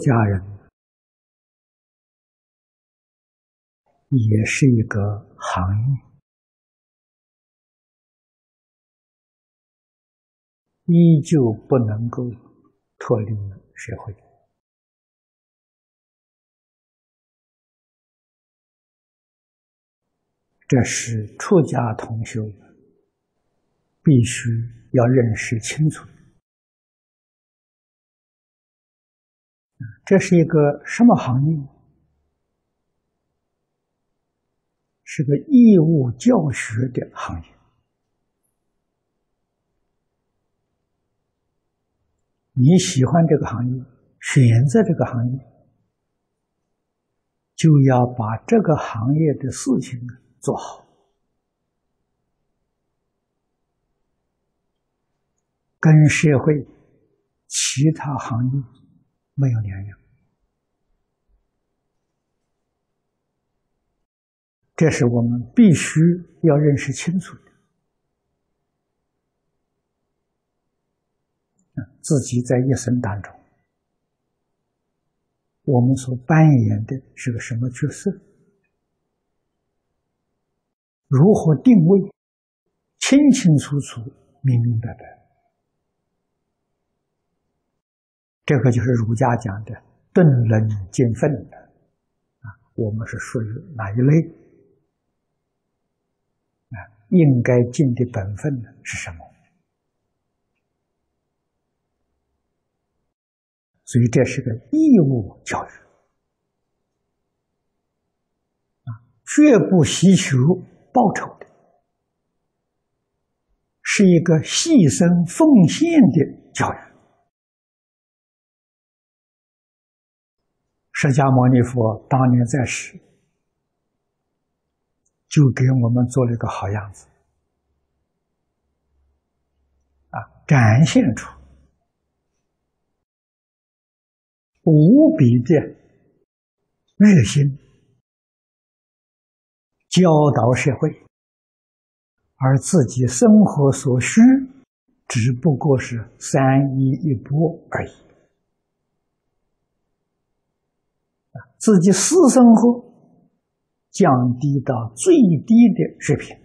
家人也是一个行业，依旧不能够脱离社会。这是出家同修必须要认识清楚。这是一个什么行业？是个义务教学的行业。你喜欢这个行业，选择这个行业，就要把这个行业的事情做好，跟社会其他行业没有两样。这是我们必须要认识清楚的。自己在一生当中，我们所扮演的是个什么角色？如何定位？清清楚楚、明明白白，这个就是儒家讲的“顿人见分”的啊。我们是属于哪一类？啊，应该尽的本分呢是什么？所以这是个义务教育啊，绝不希求。报酬的，是一个牺牲奉献的教育。释迦牟尼佛当年在世，就给我们做了一个好样子，啊，展现出无比的热心。教导社会，而自己生活所需只不过是三衣一钵而已。自己私生活降低到最低的水平，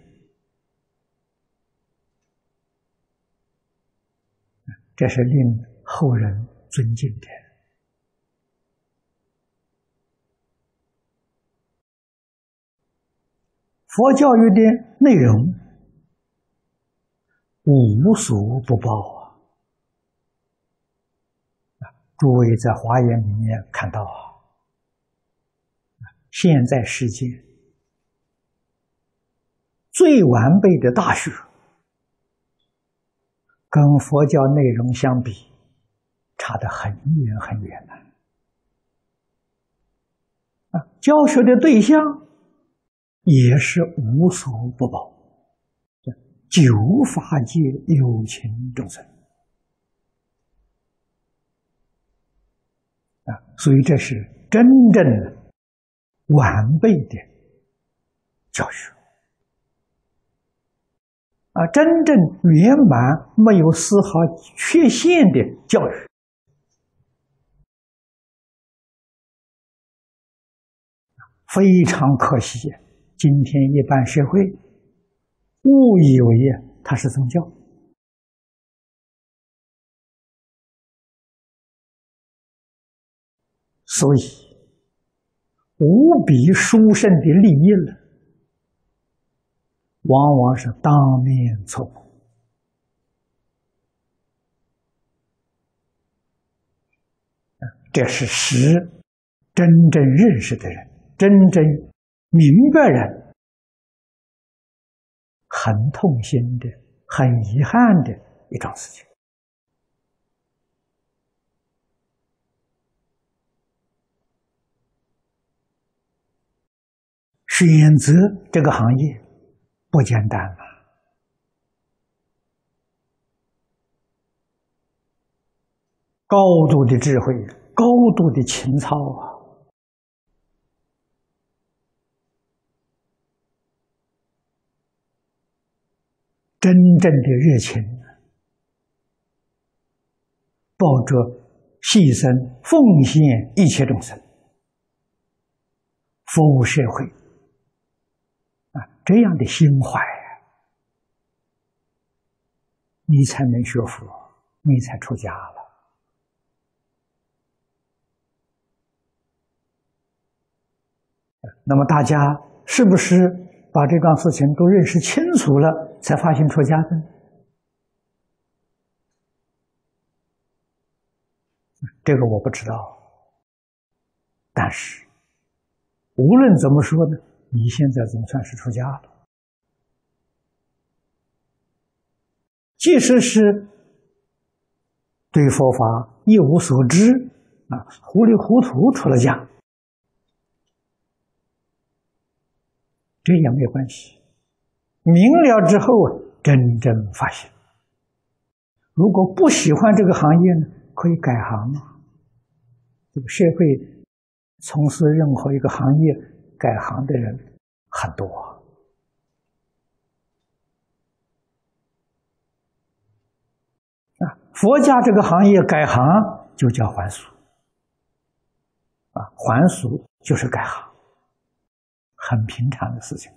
这是令后人尊敬的。佛教育的内容无所不包啊！诸位在华严里面看到啊，现在世界最完备的大学，跟佛教内容相比，差得很远很远了啊！教学的对象。也是无所不包，九法界有情众生啊，所以这是真正的完备的教学啊，真正圆满、没有丝毫缺陷的教育，非常可惜。今天一般社会误以为它是宗教，所以无比殊胜的利益了，往往是当面错误。这是使真正认识的人，真正。明白人很痛心的、很遗憾的一桩事情。选择这个行业不简单啊，高度的智慧，高度的情操啊！真正的热情，抱着牺牲奉献一切众生，服务社会，这样的心怀，你才能学佛，你才出家了。那么大家是不是把这段事情都认识清楚了，才发心出家的？这个我不知道，但是无论怎么说呢，你现在总算是出家了。即使是对佛法一无所知啊，糊里糊涂出了家，这也没有关系。明了之后啊，真正发现，如果不喜欢这个行业呢？可以改行啊？这个社会从事任何一个行业改行的人很多啊。佛家这个行业改行就叫还俗啊，还俗就是改行，很平常的事情。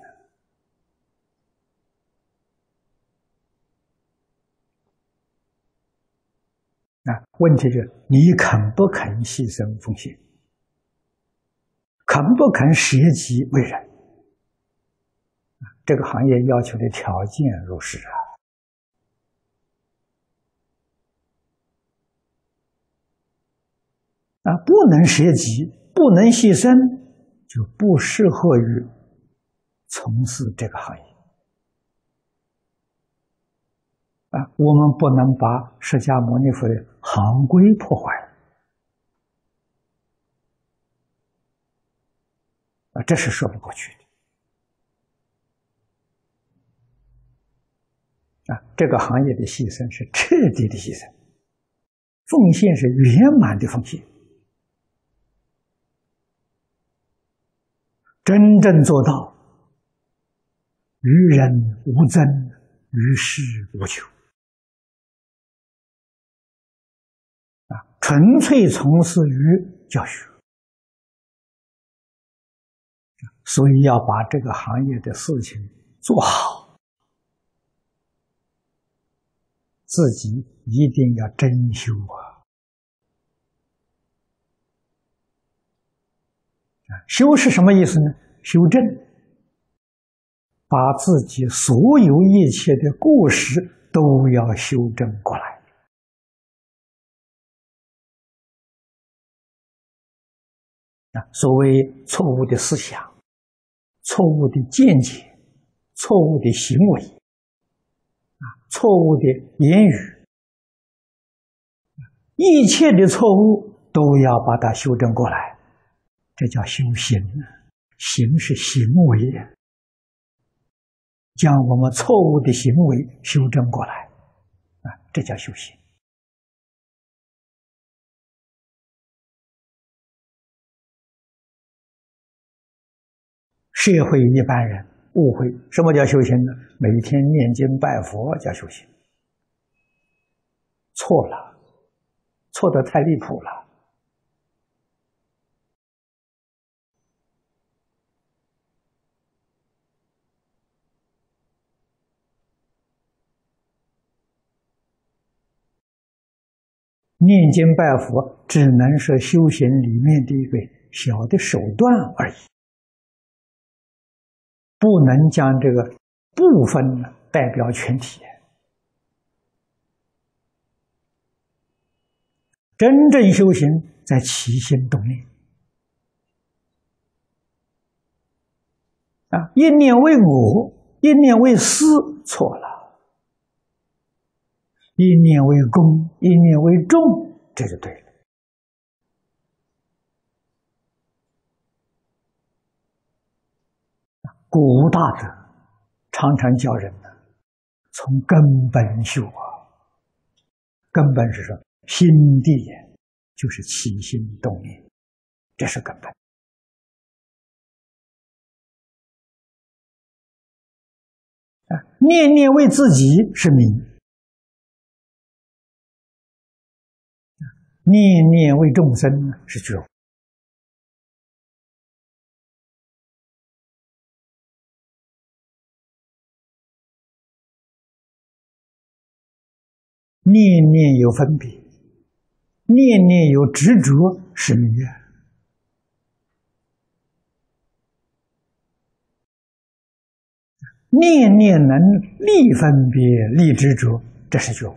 啊，问题是你肯不肯牺牲奉献，肯不肯舍己为人？这个行业要求的条件如是啊。啊，不能舍己，不能牺牲，就不适合于从事这个行业。啊，我们不能把释迦牟尼佛的行规破坏这是说不过去的啊！这个行业的牺牲是彻底的牺牲，奉献是圆满的奉献，真正做到于人无争，于事无求啊。纯粹从事于教学，所以要把这个行业的事情做好，自己一定要真修啊！修是什么意思呢？修正，把自己所有一切的过失都要修正过来。所谓错误的思想、错误的见解、错误的行为，啊，错误的言语，一切的错误都要把它修正过来，这叫修行。行是行为，将我们错误的行为修正过来，啊，这叫修行。社会一般人误会什么叫修行呢？每天念经拜佛叫修行，错了，错的太离谱了。念经拜佛只能是修行里面的一个小的手段而已。不能将这个部分代表全体，真正修行在起心动念啊！一念为我，一念为私，错了；一念为公，一念为众，这就对了。古大德常常教人呢，从根本修啊。根本是说心地，就是起心动念，这是根本。啊，念念为自己是名，念念为众生是觉悟，念念有分别，念念有执着是迷啊。念念能立分别、立执着，这是觉悟。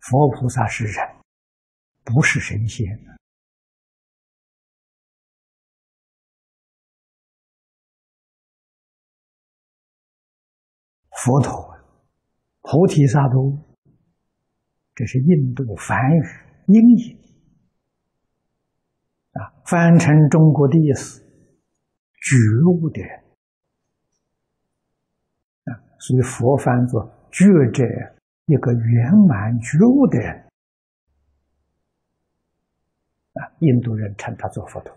佛菩萨是人，不是神仙。佛陀，菩提萨埵，这是印度梵语音译啊，翻成中国的意思。觉悟的人啊，所以佛翻作觉者，一个圆满觉悟的人啊。印度人称他做佛陀，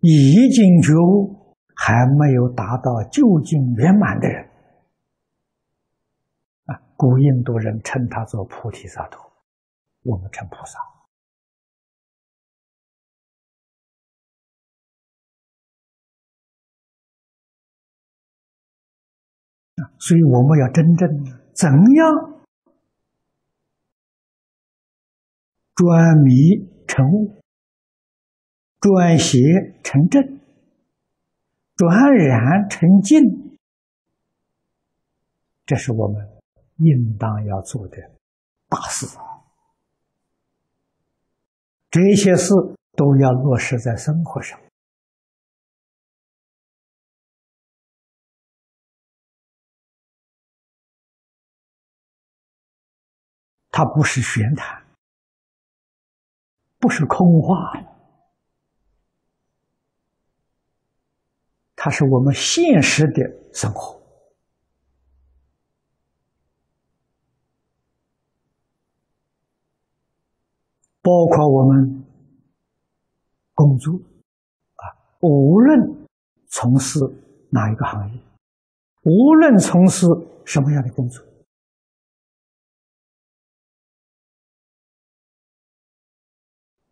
已经觉悟还没有达到究竟圆满的人啊，古印度人称他做菩提萨埵，我们称菩萨。所以我们要真正怎样转迷成悟，转邪成正，转染成净，这是我们应当要做的大事。这些事都要落实在生活上。它不是玄谈，不是空话，它是我们现实的生活，包括我们工作啊，无论从事哪一个行业，无论从事什么样的工作。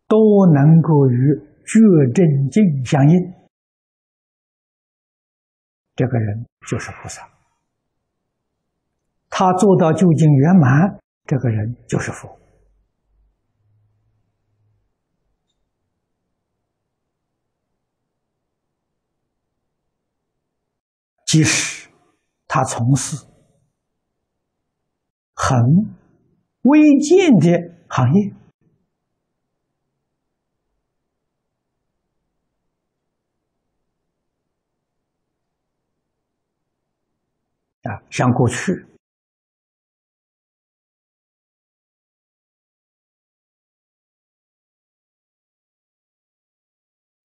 都能够与觉正境相应，这个人就是菩萨。他做到究竟圆满，这个人就是佛。即使他从事很微贱的行业。啊，像过去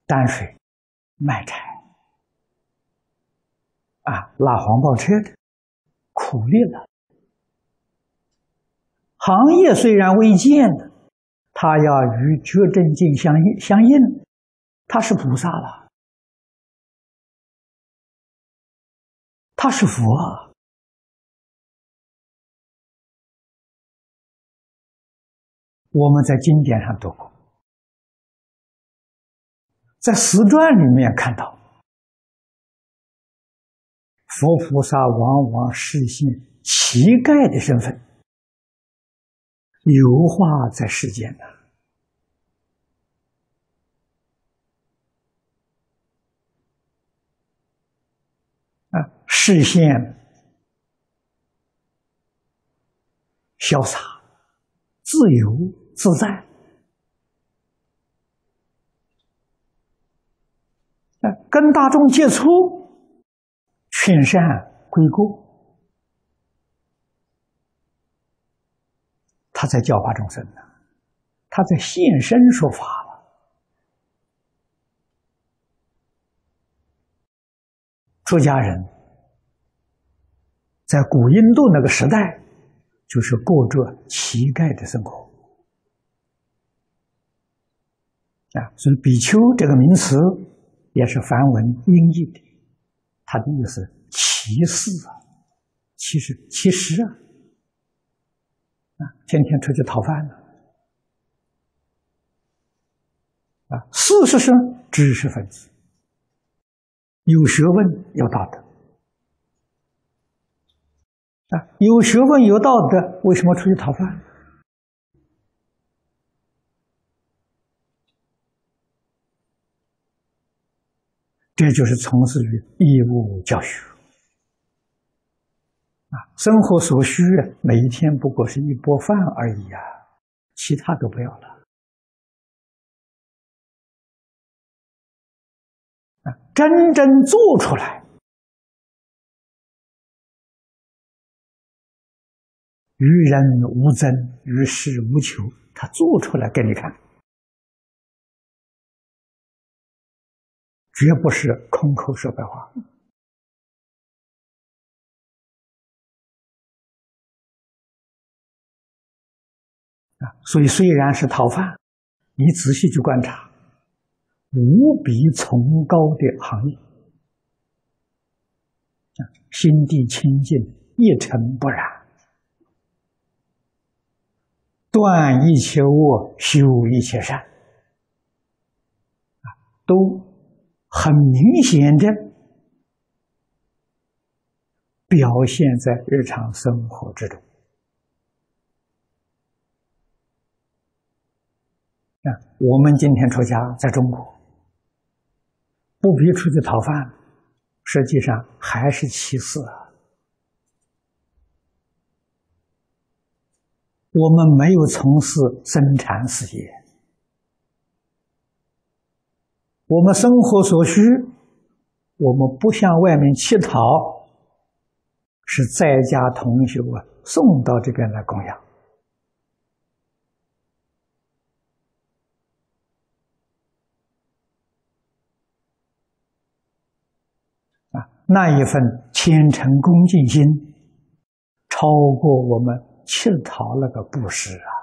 担水、卖柴啊，拉黄包车的，苦力了。行业虽然未见的，他要与觉真境相应相应，他是菩萨了，他是佛。啊我们在经典上读过，在史传里面看到，佛菩萨往往实现乞丐的身份，游化在世间的啊，实现潇洒、自由。自在，跟大众接触，劝善归过，他在教化众生呢，他在现身说法了。出家人，在古印度那个时代，就是过着乞丐的生活。啊，所以“比丘”这个名词也是梵文音译的，它的意思“骑士”啊，其实其实啊，啊，天天出去讨饭呢，啊，事实上知识分子有学问有道德，啊，有学问有道德，为什么出去讨饭？这就是从事于义务教学啊，生活所需啊，每一天不过是一钵饭而已啊，其他都不要了啊！真正做出来，于人无争，于事无求，他做出来给你看。绝不是空口说白话啊！所以虽然是讨饭，你仔细去观察，无比崇高的行业，心地清净，一尘不染，断一切恶，修一切善啊，都。很明显的表现在日常生活之中啊！我们今天出家在中国，不必出去讨饭，实际上还是其次啊。我们没有从事生产事业。我们生活所需，我们不向外面乞讨，是在家同学啊送到这边来供养啊，那一份虔诚恭敬心，超过我们乞讨那个布施啊。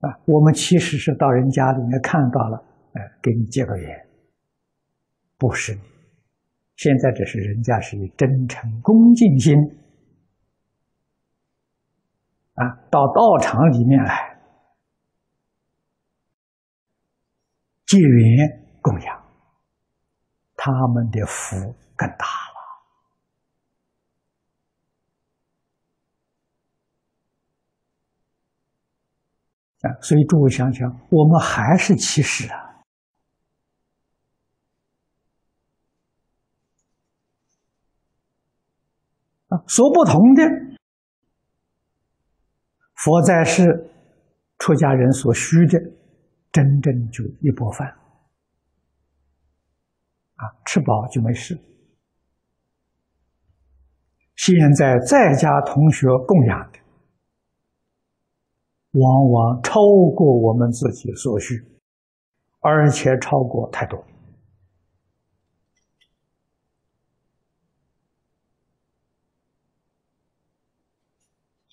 啊，我们其实是到人家里面看到了，哎，给你结个缘，不是你。现在只是人家是以真诚恭敬心，啊，到道场里面来结缘供养，他们的福更大。啊，所以诸位想想，我们还是其实啊，啊，所不同的，佛在世，出家人所需的，真正就一钵饭，啊，吃饱就没事。现在在家同学供养的。往往超过我们自己所需，而且超过太多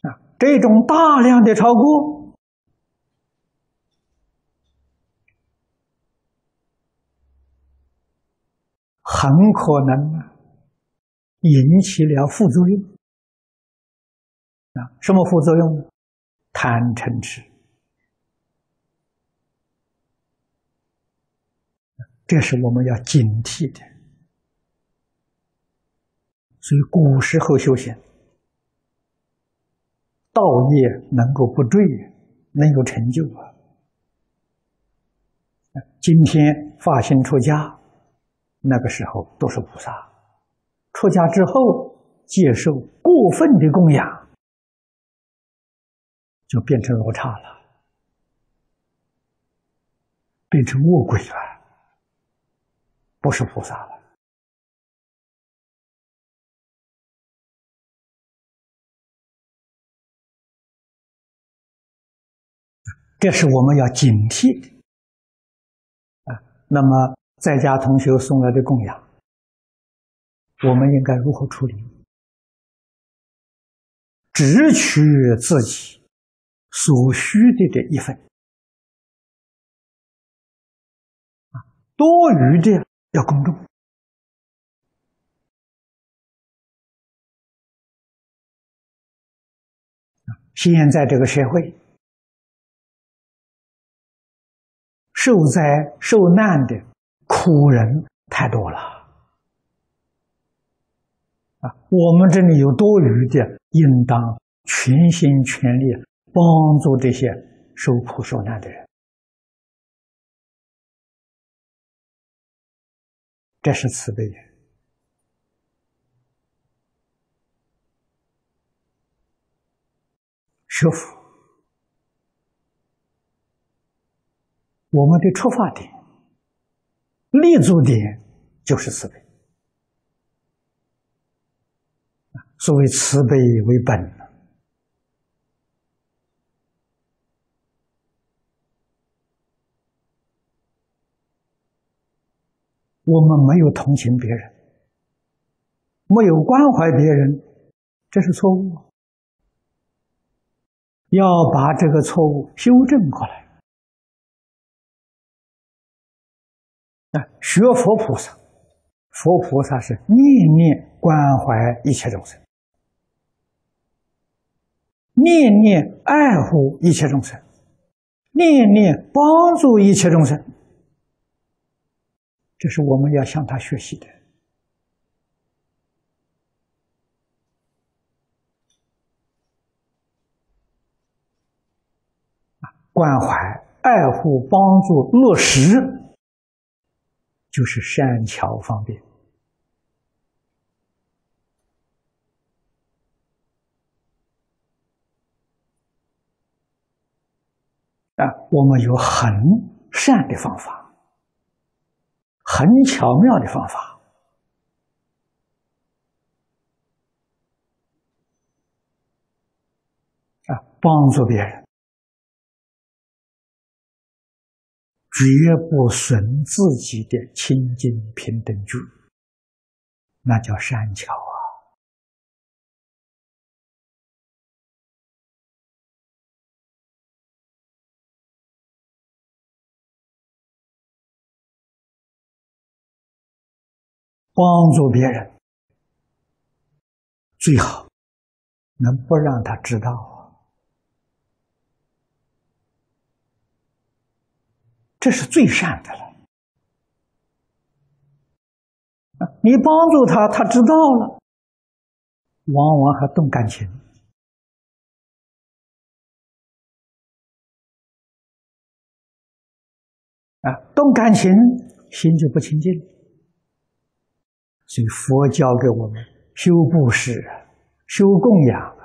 啊！这种大量的超过，很可能引起了副作用啊！什么副作用呢？贪嗔痴，这是我们要警惕的。所以古时候修行，道业能够不坠，能有成就啊。今天发心出家，那个时候都是菩萨；出家之后，接受过分的供养。就变成罗刹了，变成恶鬼了，不是菩萨了。这是我们要警惕的啊。那么，在家同学送来的供养，我们应该如何处理？只取自己。所需的这一份多余的要公众现在这个社会受灾受难的苦人太多了。啊我们这里有多余的应当全心全力帮助这些受苦受难的人，这是慈悲。学佛，我们的出发点、立足点就是慈悲。所谓慈悲为本，我们没有同情别人，没有关怀别人，这是错误。要把这个错误修正过来。啊，学佛菩萨，佛菩萨是念念关怀一切众生，念念爱护一切众生，念念帮助一切众生，这是我们要向他学习的。关怀、爱护、帮助、落实，就是善巧方便啊！我们有很善的方法，很巧妙的方法啊，帮助别人。绝不损自己的清净平等具，那叫善巧帮助别人，最好能不让他知道啊。这是最善的了。你帮助他，他知道了，往往还动感情啊，动感情，心就不清净。所以佛教给我们修布施、修供养，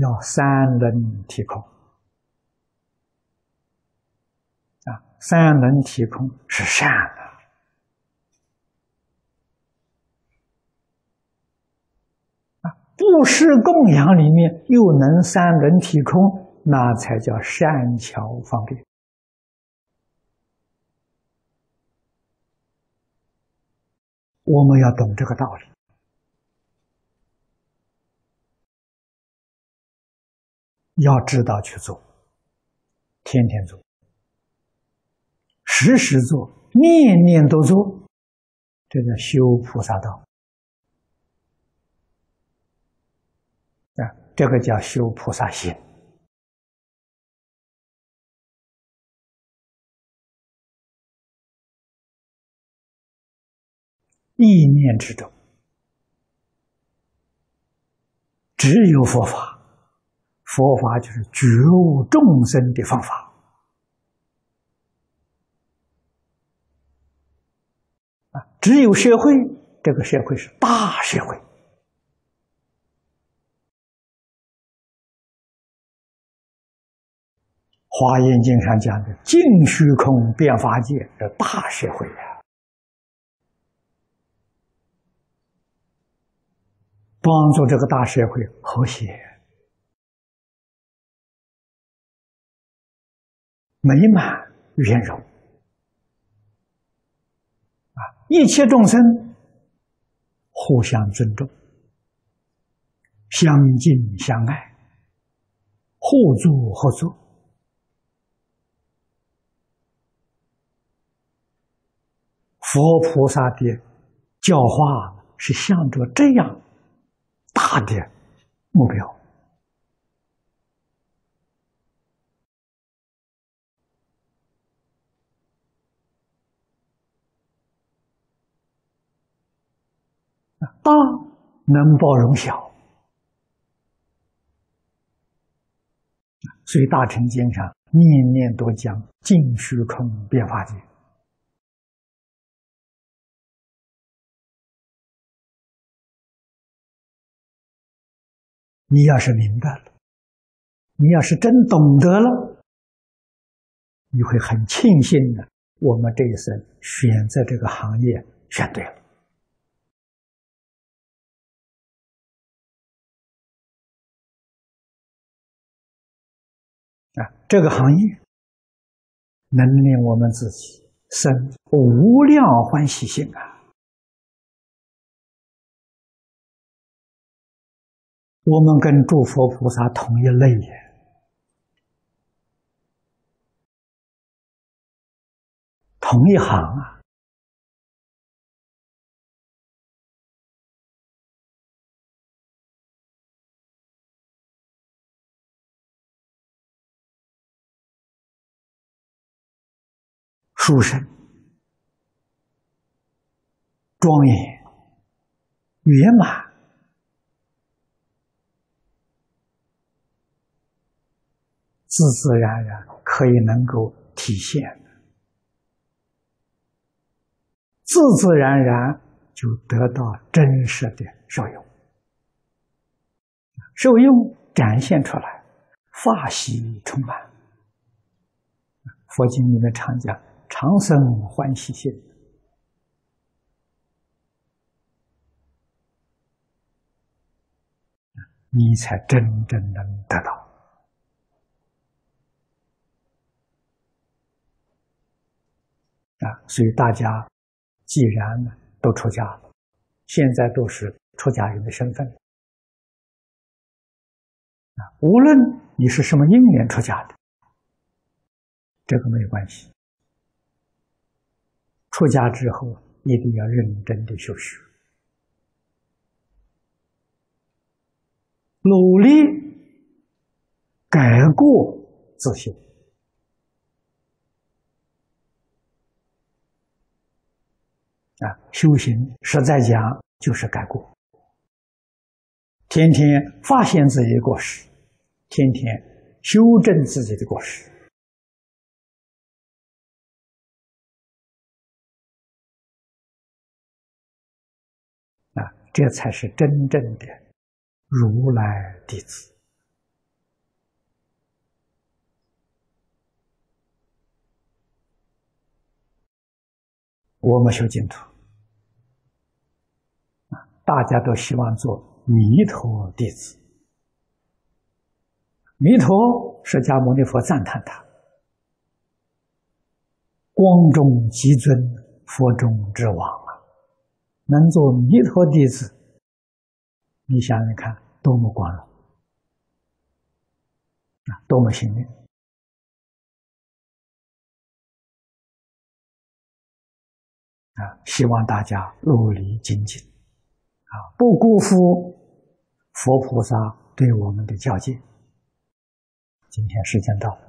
要三轮体空。啊三轮体空是善的啊！布施供养里面又能三轮体空，那才叫善巧方便。我们要懂这个道理，要知道去做，天天做。时时做，念念都做，这叫修菩萨道啊！这个叫修菩萨心，意念之中只有佛法，佛法就是觉悟众生的方法啊。只有社会，这个社会是大社会。华严经上讲的“净虚空变法界”是大社会啊，帮助这个大社会和谐、美满、圆融啊。一切众生互相尊重、相敬相爱、互助合作。佛菩萨的教化是向着这样的目标。大能包容小，所以大乘经上念念都讲尽虚空变化界。你要是明白了，你要是真懂得了，你会很庆幸的。我们这一生选择这个行业选对了啊！这个行业能令我们自己生无量欢喜心啊！我们跟诸佛菩萨同一类呀，同一行啊，殊胜、庄严、圆满。自自然然可以能够体现，自自然然就得到真实的受用，受用展现出来，法喜充满。佛经里面常讲长生欢喜心，你才真正能得到。啊，所以大家既然呢都出家了，现在都是出家人的身份啊，无论你是什么因缘出家的，这个没有关系。出家之后一定要认真的修学，努力改过自新。啊，修行实在讲就是改过，天天发现自己的过失，天天修正自己的过失，啊，这才是真正的如来弟子。我们修净土。大家都希望做弥陀弟子。弥陀，释迦牟尼佛赞叹他：光中极尊，佛中之王啊！能做弥陀弟子，你想想看，多么光荣啊！多么幸运啊！希望大家努力精进。啊！不辜负佛菩萨对我们的教诫。今天时间到了。